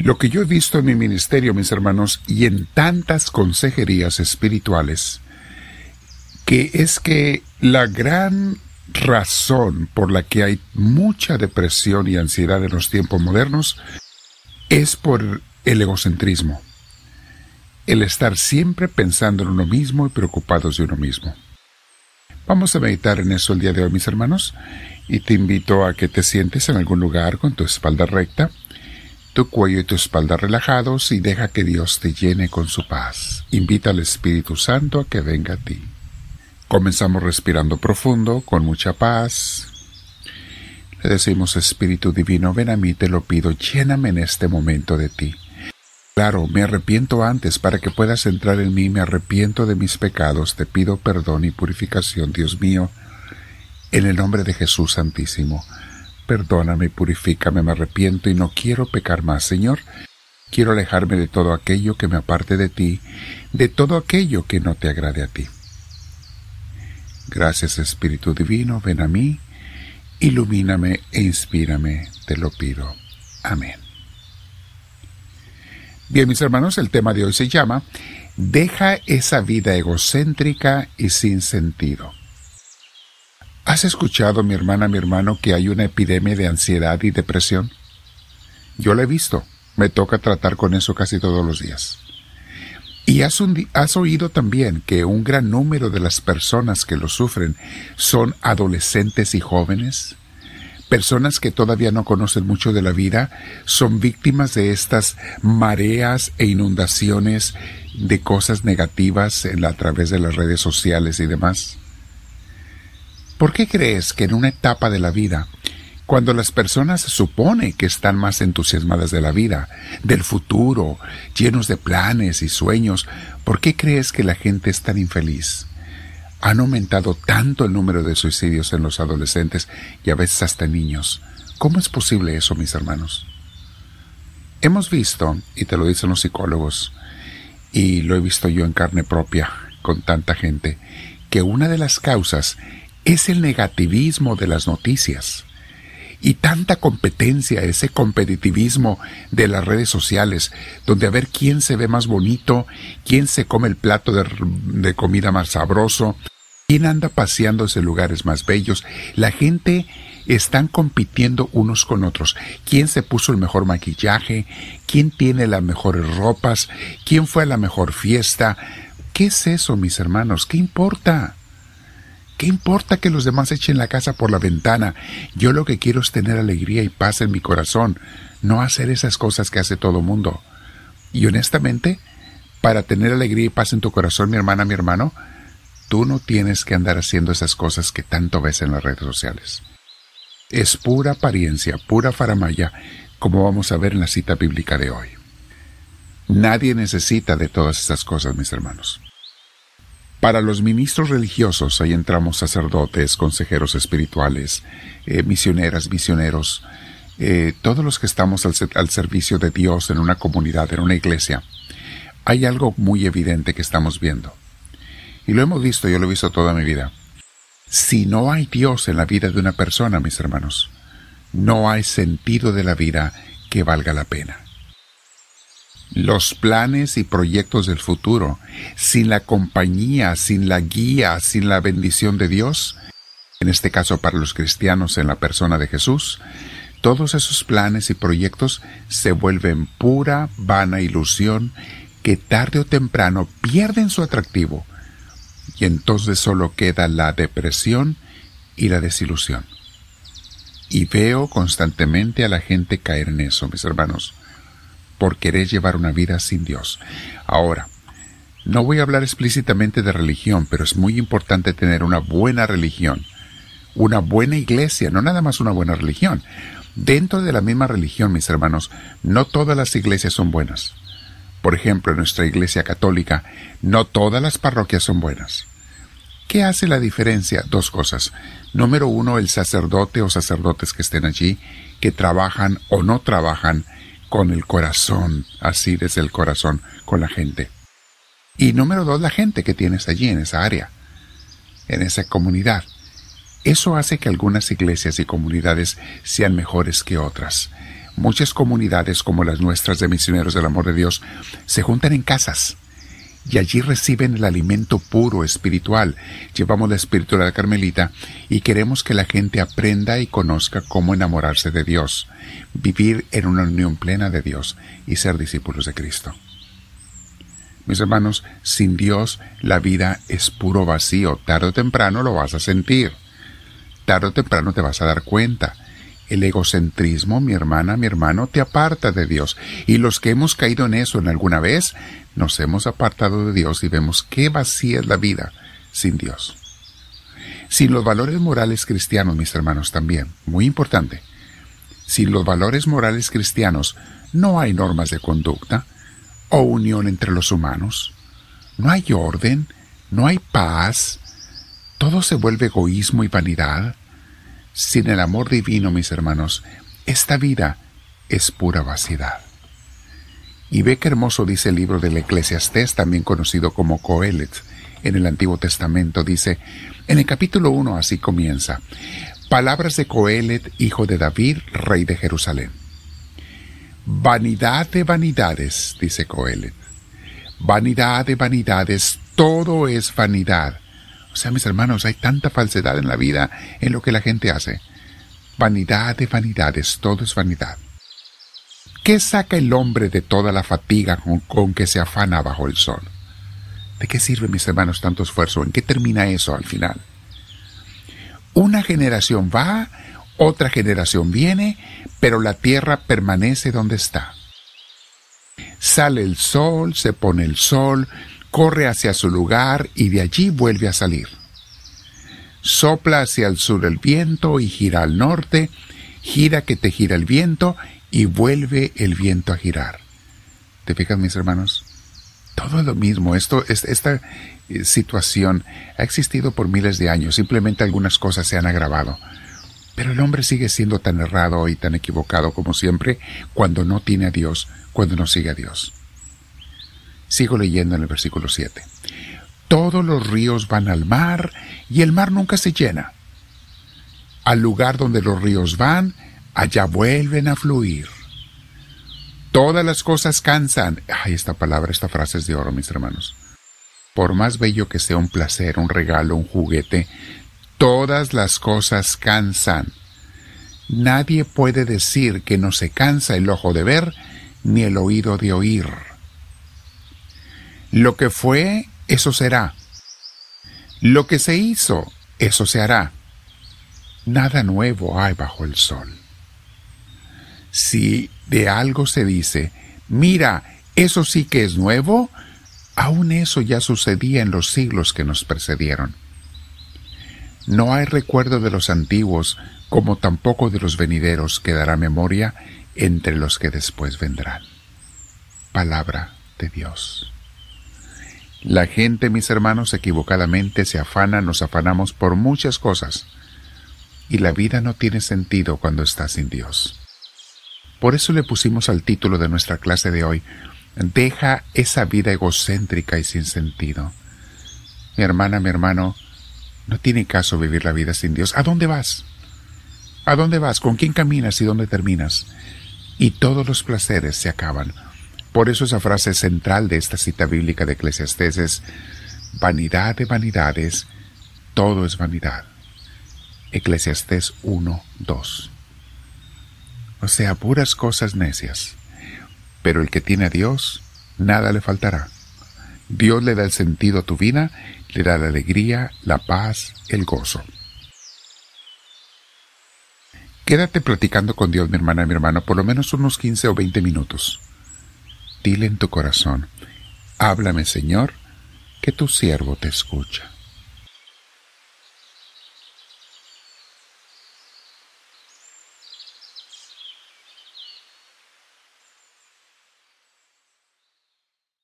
Lo que yo he visto en mi ministerio, mis hermanos, y en tantas consejerías espirituales, que es que la gran razón por la que hay mucha depresión y ansiedad en los tiempos modernos es por el egocentrismo, el estar siempre pensando en uno mismo y preocupados de uno mismo. Vamos a meditar en eso el día de hoy, mis hermanos, y te invito a que te sientes en algún lugar con tu espalda recta, tu cuello y tu espalda relajados y deja que Dios te llene con su paz. Invita al Espíritu Santo a que venga a ti. Comenzamos respirando profundo, con mucha paz. Le decimos, Espíritu Divino, ven a mí, te lo pido, lléname en este momento de ti. Claro, me arrepiento antes para que puedas entrar en mí, me arrepiento de mis pecados, te pido perdón y purificación, Dios mío, en el nombre de Jesús Santísimo. Perdóname, purifícame, me arrepiento y no quiero pecar más, Señor. Quiero alejarme de todo aquello que me aparte de ti, de todo aquello que no te agrade a ti. Gracias Espíritu Divino, ven a mí, ilumíname e inspírame, te lo pido. Amén. Bien, mis hermanos, el tema de hoy se llama Deja esa vida egocéntrica y sin sentido. ¿Has escuchado, mi hermana, mi hermano, que hay una epidemia de ansiedad y depresión? Yo la he visto. Me toca tratar con eso casi todos los días. ¿Y has, oído también que un gran número de las personas que lo sufren son adolescentes y jóvenes? Personas que todavía no conocen mucho de la vida son víctimas de estas mareas e inundaciones de cosas negativas a través de las redes sociales y demás. ¿Por qué crees que en una etapa de la vida, cuando las personas supone que están más entusiasmadas de la vida, del futuro, llenos de planes y sueños, ¿por qué crees que la gente es tan infeliz? Han aumentado tanto el número de suicidios en los adolescentes y a veces hasta niños. ¿Cómo es posible eso, mis hermanos? Hemos visto, y te lo dicen los psicólogos, y lo he visto yo en carne propia con tanta gente, que una de las causas es el negativismo de las noticias. Y tanta competencia, ese competitivismo de las redes sociales, donde a ver quién se ve más bonito, quién se come el plato de, comida más sabroso, quién anda paseándose en lugares más bellos. La gente están compitiendo unos con otros. ¿Quién se puso el mejor maquillaje? ¿Quién tiene las mejores ropas? ¿Quién fue a la mejor fiesta? ¿Qué es eso, mis hermanos? ¿Qué importa? ¿Qué importa que los demás echen la casa por la ventana? Yo lo que quiero es tener alegría y paz en mi corazón, no hacer esas cosas que hace todo mundo. Y honestamente, para tener alegría y paz en tu corazón, mi hermana, mi hermano, tú no tienes que andar haciendo esas cosas que tanto ves en las redes sociales. Es pura apariencia, pura faramaya, como vamos a ver en la cita bíblica de hoy. Nadie necesita de todas esas cosas, mis hermanos. Para los ministros religiosos, ahí entramos sacerdotes, consejeros espirituales, eh, misioneras, misioneros, eh, todos los que estamos al, al servicio de Dios en una comunidad, en una iglesia. Hay algo muy evidente que estamos viendo. Y lo hemos visto, yo lo he visto toda mi vida. Si no hay Dios en la vida de una persona, mis hermanos, no hay sentido de la vida que valga la pena los planes y proyectos del futuro, sin la compañía, sin la guía, sin la bendición de Dios, en este caso para los cristianos en la persona de Jesús, todos esos planes y proyectos se vuelven pura, vana ilusión que tarde o temprano pierden su atractivo. Y entonces solo queda la depresión y la desilusión. Y veo constantemente a la gente caer en eso, mis hermanos por querer llevar una vida sin Dios. Ahora, no voy a hablar explícitamente de religión, pero es muy importante tener una buena religión, una buena iglesia, no nada más una buena religión. Dentro de la misma religión, mis hermanos, no todas las iglesias son buenas. Por ejemplo, en nuestra iglesia católica, no todas las parroquias son buenas. ¿Qué hace la diferencia? Dos cosas. Número uno, el sacerdote o sacerdotes que estén allí, que trabajan o no trabajan con el corazón, así desde el corazón, con la gente. Y número dos, la gente que tienes allí en esa área, en esa comunidad. Eso hace que algunas iglesias y comunidades sean mejores que otras. Muchas comunidades como las nuestras de misioneros del amor de Dios se juntan en casas y allí reciben el alimento puro espiritual. Llevamos la espiritualidad carmelita y queremos que la gente aprenda y conozca cómo enamorarse de Dios, vivir en una unión plena de Dios y ser discípulos de Cristo. Mis hermanos, sin Dios la vida es puro vacío. Tarde o temprano lo vas a sentir. Tarde o temprano te vas a dar cuenta. El egocentrismo, mi hermana, mi hermano, te aparta de Dios. Y los que hemos caído en eso en alguna vez, nos hemos apartado de Dios y vemos qué vacía es la vida sin Dios. Sin los valores morales cristianos, mis hermanos, también, muy importante. Sin los valores morales cristianos, no hay normas de conducta o unión entre los humanos. No hay orden, no hay paz, todo se vuelve egoísmo y vanidad. Sin el amor divino, mis hermanos, esta vida es pura vacidad. Y ve qué hermoso dice el libro del Eclesiastés, también conocido como Coelet, en el Antiguo Testamento. Dice, en el capítulo 1 así comienza, palabras de Coelet, hijo de David, rey de Jerusalén. Vanidad de vanidades, dice Coelet. Vanidad de vanidades, todo es vanidad. O sea, mis hermanos, hay tanta falsedad en la vida, en lo que la gente hace. Vanidad de vanidades, todo es vanidad. ¿Qué saca el hombre de toda la fatiga con, que se afana bajo el sol? ¿De qué sirve, mis hermanos, tanto esfuerzo? ¿En qué termina eso al final? Una generación va, otra generación viene, pero la tierra permanece donde está. Sale el sol, se pone el sol, corre hacia su lugar y de allí vuelve a salir. Sopla hacia el sur el viento y gira al norte, gira que te gira el viento y vuelve el viento a girar. ¿Te fijas, mis hermanos? Todo lo mismo. Esto, esta eh, situación ha existido por miles de años. Simplemente algunas cosas se han agravado. Pero el hombre sigue siendo tan errado y tan equivocado como siempre cuando no tiene a Dios, cuando no sigue a Dios. Sigo leyendo en el versículo 7. Todos los ríos van al mar y el mar nunca se llena. Al lugar donde los ríos van, allá vuelven a fluir. Todas las cosas cansan. Ay, esta palabra, esta frase es de oro, mis hermanos. Por más bello que sea un placer, un regalo, un juguete, todas las cosas cansan. Nadie puede decir que no se cansa el ojo de ver ni el oído de oír. Lo que fue, eso será. Lo que se hizo, eso se hará. Nada nuevo hay bajo el sol. Si de algo se dice, mira, eso sí que es nuevo, aún eso ya sucedía en los siglos que nos precedieron. No hay recuerdo de los antiguos, como tampoco de los venideros quedará memoria entre los que después vendrán. Palabra de Dios. La gente, mis hermanos, equivocadamente se afana, nos afanamos por muchas cosas, y la vida no tiene sentido cuando está sin Dios. Por eso le pusimos al título de nuestra clase de hoy, Deja esa vida egocéntrica y sin sentido. Mi hermana, mi hermano, no tiene caso vivir la vida sin Dios. ¿A dónde vas? ¿A dónde vas? ¿Con quién caminas y dónde terminas? Y todos los placeres se acaban por eso esa frase central de esta cita bíblica de Eclesiastés es, vanidad de vanidades, todo es vanidad. Eclesiastés 1, 2. O sea, puras cosas necias. Pero el que tiene a Dios, nada le faltará. Dios le da el sentido a tu vida, le da la alegría, la paz, el gozo. Quédate platicando con Dios, mi hermana mi hermano, por lo menos unos 15 o 20 minutos dile en tu corazón, háblame Señor, que tu siervo te escucha.